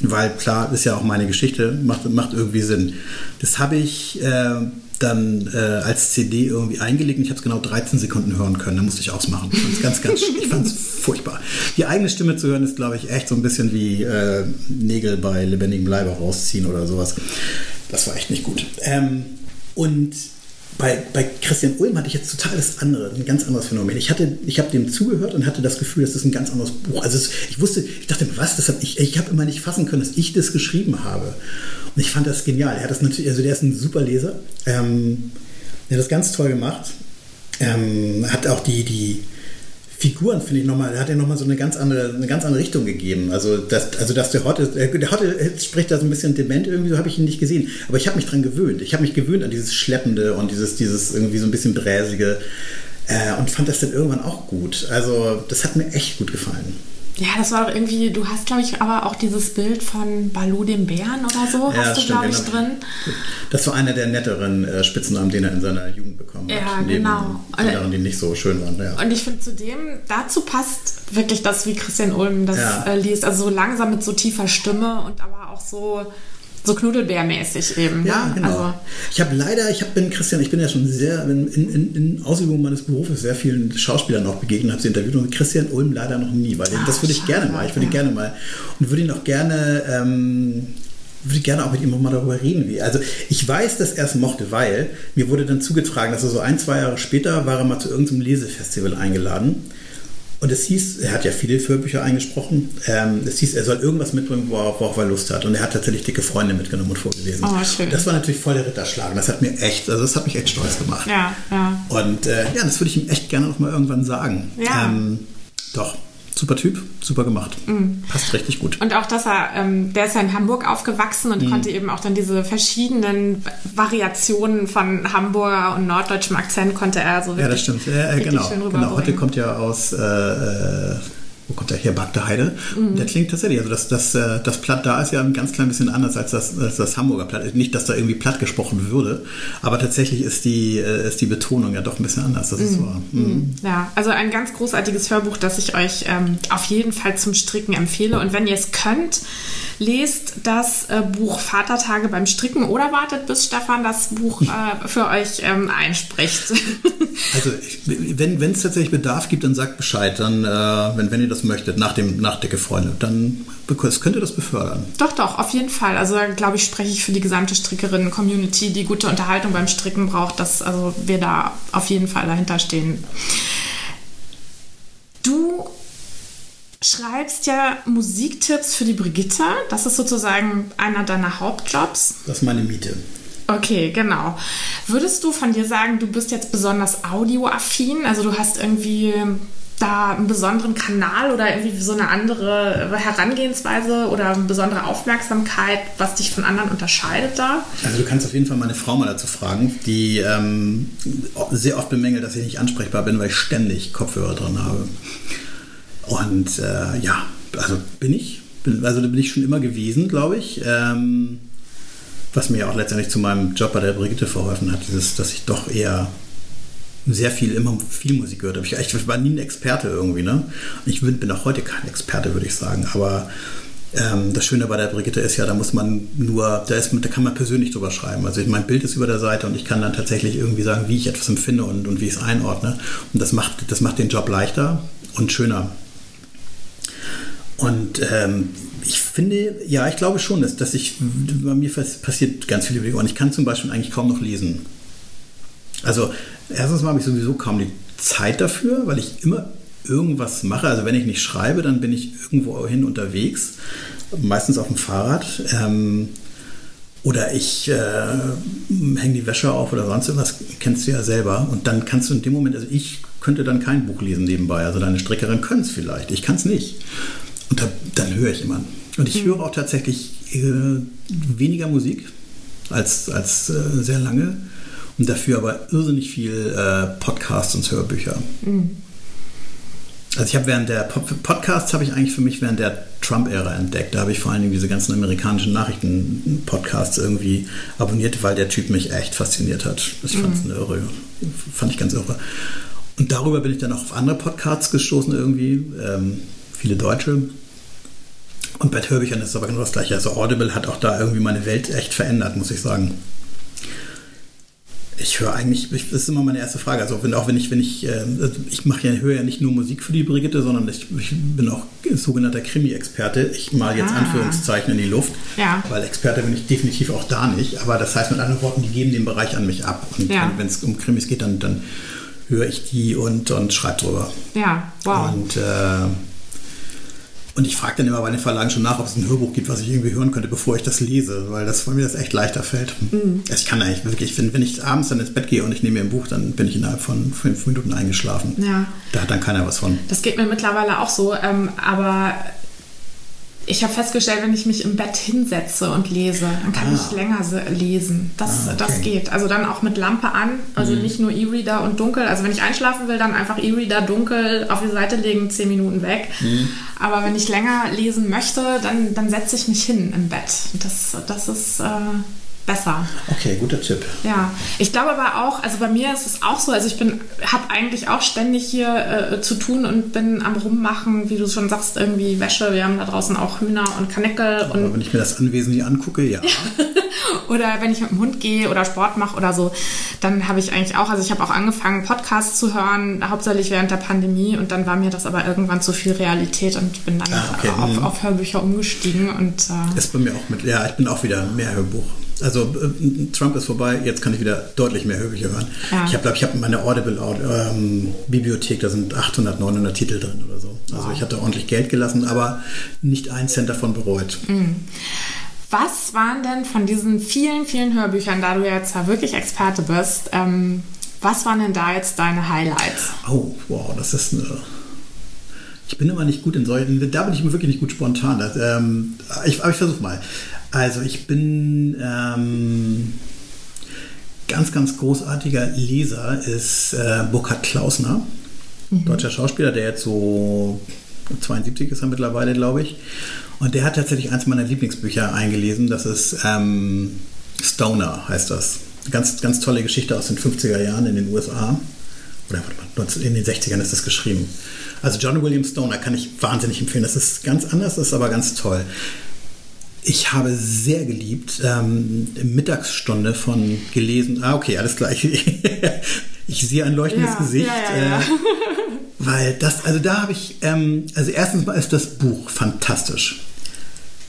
Weil klar, ist ja auch meine Geschichte, macht, macht irgendwie Sinn. Das habe ich äh, dann äh, als CD irgendwie eingelegt und ich habe es genau 13 Sekunden hören können. Da musste ich ausmachen. Ich fand es ganz, ganz, ich fand es furchtbar. Die eigene Stimme zu hören ist, glaube ich, echt so ein bisschen wie äh, Nägel bei lebendigem Leibe rausziehen oder sowas. Das war echt nicht gut. Ähm, und bei, bei Christian Ulm hatte ich jetzt total das andere, ein ganz anderes Phänomen. Ich, ich habe dem zugehört und hatte das Gefühl, das ist ein ganz anderes Buch. Also es, ich wusste, ich dachte, was, das hab ich, ich habe immer nicht fassen können, dass ich das geschrieben habe. Und ich fand das genial. Er hat das natürlich, also der ist ein super Leser. Ähm, der hat das ganz toll gemacht. Ähm, hat auch die, die, Figuren, finde ich nochmal, hat ja nochmal so eine ganz andere, eine ganz andere Richtung gegeben. Also, dass, also dass der Hotte, der Hotte spricht da so ein bisschen dement irgendwie, so habe ich ihn nicht gesehen. Aber ich habe mich dran gewöhnt. Ich habe mich gewöhnt an dieses Schleppende und dieses, dieses irgendwie so ein bisschen Bräsige äh, und fand das dann irgendwann auch gut. Also, das hat mir echt gut gefallen. Ja, das war doch irgendwie, du hast, glaube ich, aber auch dieses Bild von Baloo dem Bären oder so, ja, hast du, glaube ich, genau. drin. Das war einer der netteren äh, Spitznamen, den er in seiner Jugend bekommen ja, hat. Ja, genau. Anderen, die nicht so schön waren. Ja. Und ich finde zudem, dazu passt wirklich das, wie Christian Ulm das ja. äh, liest. Also so langsam mit so tiefer Stimme und aber auch so so Knuddelbärmäßig eben. Ja, genau. Also. Ich habe leider, ich hab, bin Christian, ich bin ja schon sehr in, in, in Ausübung meines Berufes sehr vielen Schauspielern auch begegnet, habe sie interviewt und Christian Ulm leider noch nie, weil Ach, das würde ich schade, gerne mal. Ich würde ja. gerne mal und würde ihn auch gerne. Ähm, würde gerne auch mit ihm mal darüber reden. Wie. Also ich weiß, dass er es mochte, weil mir wurde dann zugetragen, dass er so ein, zwei Jahre später war er mal zu irgendeinem Lesefestival eingeladen und es hieß, er hat ja viele Hörbücher eingesprochen, ähm, es hieß, er soll irgendwas mitbringen, worauf, worauf er Lust hat. Und er hat tatsächlich dicke Freunde mitgenommen und vorgelesen. Oh, schön. Das war natürlich voll der Ritterschlag. Das hat mir echt, also das hat mich echt stolz gemacht. Ja, ja. Und äh, ja, das würde ich ihm echt gerne noch mal irgendwann sagen. Ja. Ähm, doch, super Typ, super gemacht. Mhm. Passt richtig gut. Und auch, dass er, ähm, der ist ja in Hamburg aufgewachsen und mhm. konnte eben auch dann diese verschiedenen Variationen von Hamburger und norddeutschem Akzent konnte er so wirklich. Ja, das stimmt. Ja, genau. genau. Heute kommt ja aus. Äh, wo kommt der her, Bagde Heide. Mhm. Der klingt tatsächlich, also das, das, äh, das Platt da ist ja ein ganz klein bisschen anders als das, als das Hamburger Platt. Nicht, dass da irgendwie platt gesprochen würde, aber tatsächlich ist die, äh, ist die Betonung ja doch ein bisschen anders. Das ist mhm. wahr. Mhm. mhm. Ja, also ein ganz großartiges Hörbuch, das ich euch ähm, auf jeden Fall zum Stricken empfehle. Und wenn ihr es könnt, lest das äh, Buch Vatertage beim Stricken oder wartet, bis Stefan das Buch äh, für euch ähm, einspricht. Also ich, wenn es tatsächlich Bedarf gibt, dann sagt Bescheid. Dann, äh, wenn, wenn ihr das möchtet, nach dem nach Dicke Freunde, dann könnt ihr das befördern. Doch, doch, auf jeden Fall. Also glaube ich, spreche ich für die gesamte Strickerinnen-Community, die gute Unterhaltung beim Stricken braucht, dass also wir da auf jeden Fall dahinter stehen. Du schreibst ja Musiktipps für die Brigitte. Das ist sozusagen einer deiner Hauptjobs. Das ist meine Miete. Okay, genau. Würdest du von dir sagen, du bist jetzt besonders audioaffin? Also du hast irgendwie da einen besonderen Kanal oder irgendwie so eine andere Herangehensweise oder eine besondere Aufmerksamkeit, was dich von anderen unterscheidet da? Also du kannst auf jeden Fall meine Frau mal dazu fragen, die ähm, sehr oft bemängelt, dass ich nicht ansprechbar bin, weil ich ständig Kopfhörer drin habe. Und äh, ja, also bin ich. Bin, also bin ich schon immer gewesen, glaube ich. Ähm, was mir auch letztendlich zu meinem Job bei der Brigitte verholfen hat, dieses, dass ich doch eher sehr viel, immer viel Musik gehört habe. Ich, ich war nie ein Experte irgendwie, ne? Ich bin, bin auch heute kein Experte, würde ich sagen. Aber ähm, das Schöne bei der Brigitte ist ja, da muss man nur, da, ist, da kann man persönlich drüber schreiben. Also mein Bild ist über der Seite und ich kann dann tatsächlich irgendwie sagen, wie ich etwas empfinde und, und wie ich es einordne. Und das macht, das macht den Job leichter und schöner. Und ähm, ich finde, ja, ich glaube schon, dass, dass ich, bei mir passiert ganz viel über Ohren. Ich kann zum Beispiel eigentlich kaum noch lesen. Also, erstens mal habe ich sowieso kaum die Zeit dafür, weil ich immer irgendwas mache. Also, wenn ich nicht schreibe, dann bin ich irgendwo hin unterwegs, meistens auf dem Fahrrad. Ähm, oder ich äh, hänge die Wäsche auf oder sonst irgendwas, kennst du ja selber. Und dann kannst du in dem Moment, also ich könnte dann kein Buch lesen nebenbei. Also deine Strickerin können es vielleicht, ich kann es nicht. Und da, dann höre ich immer. Und ich mhm. höre auch tatsächlich äh, weniger Musik als, als äh, sehr lange und dafür aber irrsinnig viel äh, Podcasts und Hörbücher. Mhm. Also ich habe während der Podcasts habe ich eigentlich für mich während der Trump-Ära entdeckt. Da habe ich vor allen Dingen diese ganzen amerikanischen Nachrichten-Podcasts irgendwie abonniert, weil der Typ mich echt fasziniert hat. Ich fand es mhm. irre. Fand ich ganz irre. Und darüber bin ich dann auch auf andere Podcasts gestoßen irgendwie. Ähm, viele Deutsche. Und bei Hörbüchern ist es aber genau das Gleiche. Also Audible hat auch da irgendwie meine Welt echt verändert, muss ich sagen. Ich höre eigentlich, ich, das ist immer meine erste Frage. Also wenn, auch wenn ich, wenn ich, äh, ich mache ja, höre ja nicht nur Musik für die Brigitte, sondern ich, ich bin auch sogenannter Krimi-Experte. Ich mal jetzt ah. Anführungszeichen in die Luft, ja. weil Experte bin ich definitiv auch da nicht. Aber das heißt mit anderen Worten, die geben den Bereich an mich ab. Und ja. wenn es um Krimis geht, dann, dann höre ich die und, und schreibe drüber. Ja, wow. Und äh, und ich frage dann immer bei den Verlagen schon nach, ob es ein Hörbuch gibt, was ich irgendwie hören könnte, bevor ich das lese, weil das von mir das echt leichter fällt. Mhm. Ich kann eigentlich wirklich, wenn, wenn ich abends dann ins Bett gehe und ich nehme mir ein Buch, dann bin ich innerhalb von fünf Minuten eingeschlafen. Ja. Da hat dann keiner was von. Das geht mir mittlerweile auch so, ähm, aber ich habe festgestellt, wenn ich mich im Bett hinsetze und lese, dann kann ah. ich länger lesen. Das, ah, okay. das geht. Also dann auch mit Lampe an, also mhm. nicht nur E-Reader und dunkel. Also wenn ich einschlafen will, dann einfach E-Reader dunkel auf die Seite legen, zehn Minuten weg. Mhm. Aber wenn ich länger lesen möchte, dann, dann setze ich mich hin im Bett. Das, das ist... Äh, besser. Okay, guter Tipp. Ja, ich glaube aber auch, also bei mir ist es auch so, also ich bin, habe eigentlich auch ständig hier äh, zu tun und bin am rummachen, wie du schon sagst, irgendwie Wäsche. Wir haben da draußen auch Hühner und Kanäckel. Aber und wenn ich mir das Anwesen hier angucke, ja. oder wenn ich mit dem Hund gehe oder Sport mache oder so, dann habe ich eigentlich auch, also ich habe auch angefangen, Podcasts zu hören, hauptsächlich während der Pandemie und dann war mir das aber irgendwann zu viel Realität und bin dann ah, okay. auf, mhm. auf, Hörbücher umgestiegen und äh, ist bei mir auch mit, ja, ich bin auch wieder mehr Hörbuch. Also äh, Trump ist vorbei, jetzt kann ich wieder deutlich mehr Hörbücher hören. Ja. Ich habe, glaube ich, habe meine Audible-Bibliothek, ähm, da sind 800, 900 Titel drin oder so. Also wow. ich hatte ordentlich Geld gelassen, aber nicht ein Cent davon bereut. Mhm. Was waren denn von diesen vielen, vielen Hörbüchern, da du jetzt ja wirklich Experte bist, ähm, was waren denn da jetzt deine Highlights? Oh, wow, das ist eine. Ich bin immer nicht gut in solchen. Da bin ich wirklich nicht gut spontan. Das, ähm, ich, aber ich versuche mal. Also ich bin ähm, ganz, ganz großartiger Leser ist äh, Burkhard Klausner, mhm. deutscher Schauspieler, der jetzt so 72 ist er mittlerweile, glaube ich. Und der hat tatsächlich eins meiner Lieblingsbücher eingelesen. Das ist ähm, Stoner, heißt das. Ganz, ganz tolle Geschichte aus den 50er Jahren in den USA. Oder warte mal, in den 60ern ist das geschrieben. Also John William Stoner kann ich wahnsinnig empfehlen. Das ist ganz anders, ist aber ganz toll. Ich habe sehr geliebt, ähm, Mittagsstunde von gelesen. Ah, okay, alles gleich. ich sehe ein leuchtendes ja, Gesicht. Ja, ja, äh, weil das, also da habe ich, ähm, also erstens mal ist das Buch fantastisch.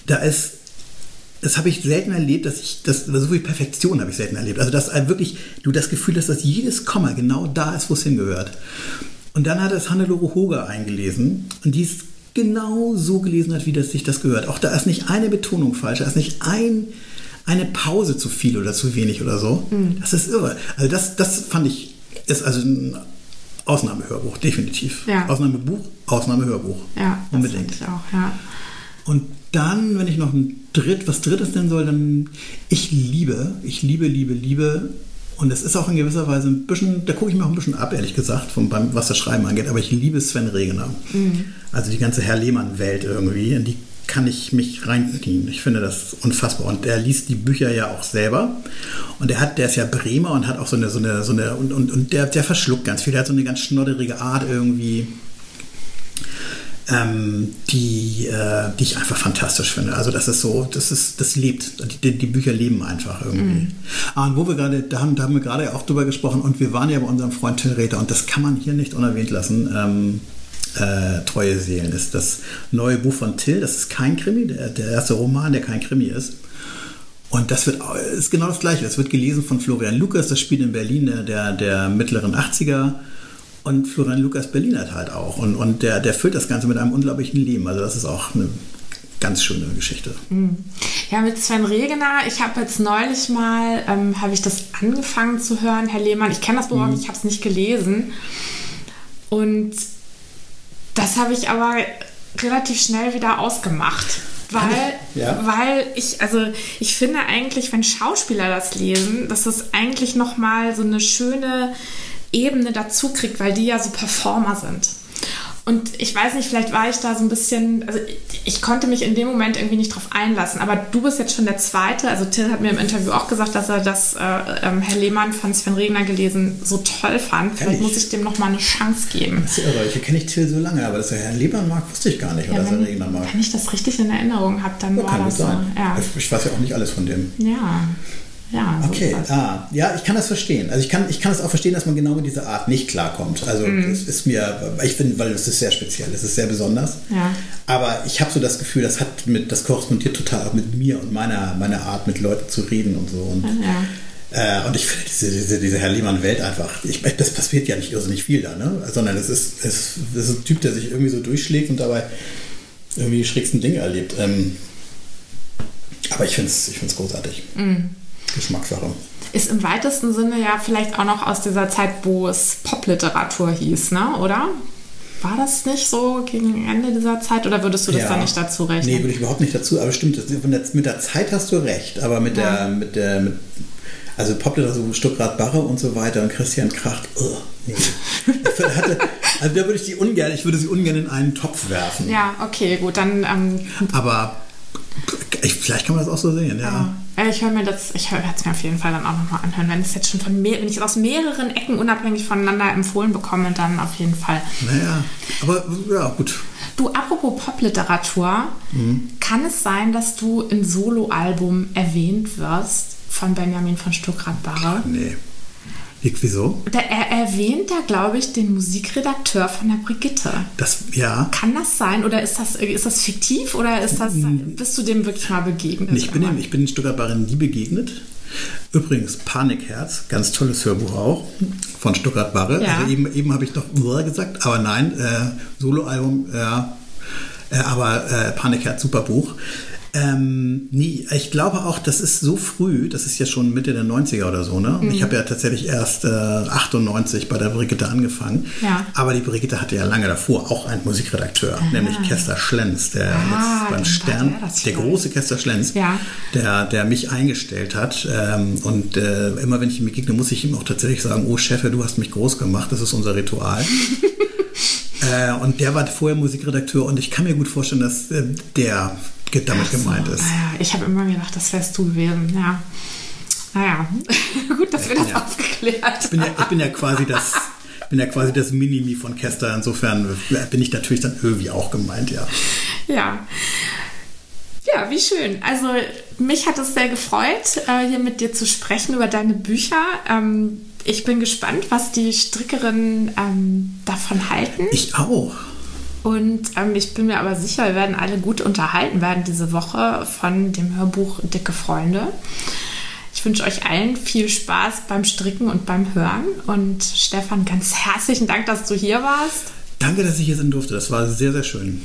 Da ist, das habe ich selten erlebt, dass ich, das, so viel Perfektion habe ich selten erlebt. Also dass wirklich du das Gefühl hast, dass jedes Komma genau da ist, wo es hingehört. Und dann hat es Hannelore Hoger eingelesen und die ist genau so gelesen hat, wie das sich das gehört. Auch da ist nicht eine Betonung falsch, da ist nicht ein, eine Pause zu viel oder zu wenig oder so. Mhm. Das ist irre. Also das, das fand ich, ist also ein Ausnahmehörbuch, definitiv. Ja. Ausnahmebuch, Ausnahmehörbuch. Ja, unbedingt. Ich auch, ja. Und dann, wenn ich noch ein Dritt, was Drittes nennen soll, dann ich liebe, ich liebe, liebe, liebe und es ist auch in gewisser Weise ein bisschen, da gucke ich mir auch ein bisschen ab, ehrlich gesagt, vom, beim, was das Schreiben angeht. Aber ich liebe Sven Regener. Mhm. Also die ganze Herr Lehmann-Welt irgendwie, in die kann ich mich reinknien. Ich finde das unfassbar. Und er liest die Bücher ja auch selber. Und er hat, der ist ja Bremer und hat auch so eine, so eine, so eine, und, und, und der, der verschluckt ganz viel. Der hat so eine ganz schnodderige Art irgendwie ähm, die, äh, die ich einfach fantastisch finde. Also das ist so, das ist, das lebt. Die, die Bücher leben einfach irgendwie. Mhm. Ah, und wo wir gerade, da haben, da haben wir gerade auch drüber gesprochen und wir waren ja bei unserem Freund Till Räther und das kann man hier nicht unerwähnt lassen. Ähm, äh, Treue Seelen ist das neue Buch von Till. Das ist kein Krimi, der, der erste Roman, der kein Krimi ist. Und das wird, ist genau das Gleiche. Das wird gelesen von Florian Lukas. Das spielt in Berlin der, der, der mittleren 80er. Und Florian Lukas Berlinert halt auch. Und, und der, der füllt das Ganze mit einem unglaublichen Leben. Also das ist auch eine ganz schöne Geschichte. Mhm. Ja, mit Sven Regener, ich habe jetzt neulich mal, ähm, habe ich das angefangen zu hören, Herr Lehmann. Ich kenne das Buch, mhm. ich habe es nicht gelesen. Und das habe ich aber relativ schnell wieder ausgemacht. Weil, ja. weil ich, also ich finde eigentlich, wenn Schauspieler das lesen, dass das eigentlich nochmal so eine schöne Ebene dazu kriegt, weil die ja so Performer sind. Und ich weiß nicht, vielleicht war ich da so ein bisschen, also ich konnte mich in dem Moment irgendwie nicht drauf einlassen. Aber du bist jetzt schon der Zweite. Also Till hat mir im Interview auch gesagt, dass er das äh, ähm, Herr Lehmann von Sven Regner gelesen so toll fand. Vielleicht muss ich dem nochmal eine Chance geben. Das ist irre. Ich kenne nicht Till so lange, aber dass er Herrn Lehmann mag, wusste ich gar nicht. Ja, oder wenn, Regner mag. Wenn ich das richtig in Erinnerung habe, dann ja, war das so. Ja. Ich weiß ja auch nicht alles von dem. Ja. Ja, so okay, ah, ja, ich kann das verstehen. Also ich kann, ich kann es auch verstehen, dass man genau mit dieser Art nicht klarkommt. Also mm. es ist mir, ich finde, weil es ist sehr speziell, es ist sehr besonders. Ja. Aber ich habe so das Gefühl, das hat mit, das korrespondiert total auch mit mir und meiner, meiner Art, mit Leuten zu reden und so. Und, ja. äh, und ich finde diese, diese, diese Herr Lehmann-Welt einfach, ich, das passiert ja nicht irrsinnig viel da, ne? Sondern es ist, es, es ist ein Typ, der sich irgendwie so durchschlägt und dabei irgendwie die schrägsten Dinge erlebt. Ähm, aber ich finde es ich find's großartig. Mm. Geschmackssache. Ist im weitesten Sinne ja vielleicht auch noch aus dieser Zeit, wo es Popliteratur hieß, ne? oder? War das nicht so gegen Ende dieser Zeit oder würdest du das ja. dann nicht dazu rechnen? Nee, würde ich überhaupt nicht dazu, aber stimmt, mit der Zeit hast du recht, aber mit ja. der, mit der, mit, also Popliteratur, Stuttgart Barre und so weiter und Christian Kracht, oh, nee. hatte, also da würde ich die ungern, ich würde sie ungern in einen Topf werfen. Ja, okay, gut, dann. Ähm, aber vielleicht kann man das auch so sehen, ja. ja. Ich höre mir das, ich höre es mir auf jeden Fall dann auch nochmal anhören. Wenn es jetzt schon von mehr, wenn ich es aus mehreren Ecken unabhängig voneinander empfohlen bekomme, dann auf jeden Fall. Naja, aber ja, gut. Du, apropos Popliteratur, mhm. kann es sein, dass du im Soloalbum erwähnt wirst von Benjamin von Stuckrad-Barre? Nee. Wieso? Da, er erwähnt da, glaube ich, den Musikredakteur von der Brigitte. Das, ja. Kann das sein oder ist das, ist das fiktiv oder ist das, bist du dem wirklich mal begegnet? Ich bin, dem, ich bin den Stuttgarter nie begegnet. Übrigens, Panikherz, ganz tolles Hörbuch auch von Stuttgart Barre. Ja. Also eben, eben habe ich doch gesagt, aber nein, äh, Soloalbum, ja. Äh, aber äh, Panikherz, super Buch. Ähm, nee, ich glaube auch, das ist so früh, das ist ja schon Mitte der 90er oder so, ne? Mhm. Ich habe ja tatsächlich erst äh, 98 bei der Brigitte angefangen. Ja. Aber die Brigitte hatte ja lange davor auch einen Musikredakteur, ah. nämlich Kester Schlenz, der ah, jetzt beim Stern, der große Kester Schlenz, ja. der, der mich eingestellt hat. Ähm, und äh, immer wenn ich ihm begegne, muss ich ihm auch tatsächlich sagen, oh Chef, du hast mich groß gemacht, das ist unser Ritual. Äh, und der war vorher Musikredakteur und ich kann mir gut vorstellen, dass äh, der damit so, gemeint ist. Naja, ich habe immer gedacht, das wärst du gewesen, ja. Naja, gut, dass wir das ja, aufgeklärt ich bin, ja, ich bin ja quasi das bin ja quasi das Minimi von Kester. Insofern bin ich natürlich dann irgendwie auch gemeint, ja. Ja. Ja, wie schön. Also mich hat es sehr gefreut, äh, hier mit dir zu sprechen über deine Bücher. Ähm, ich bin gespannt, was die Strickerinnen ähm, davon halten. Ich auch. Und ähm, ich bin mir aber sicher, wir werden alle gut unterhalten werden diese Woche von dem Hörbuch Dicke Freunde. Ich wünsche euch allen viel Spaß beim Stricken und beim Hören. Und Stefan, ganz herzlichen Dank, dass du hier warst. Danke, dass ich hier sein durfte. Das war sehr, sehr schön.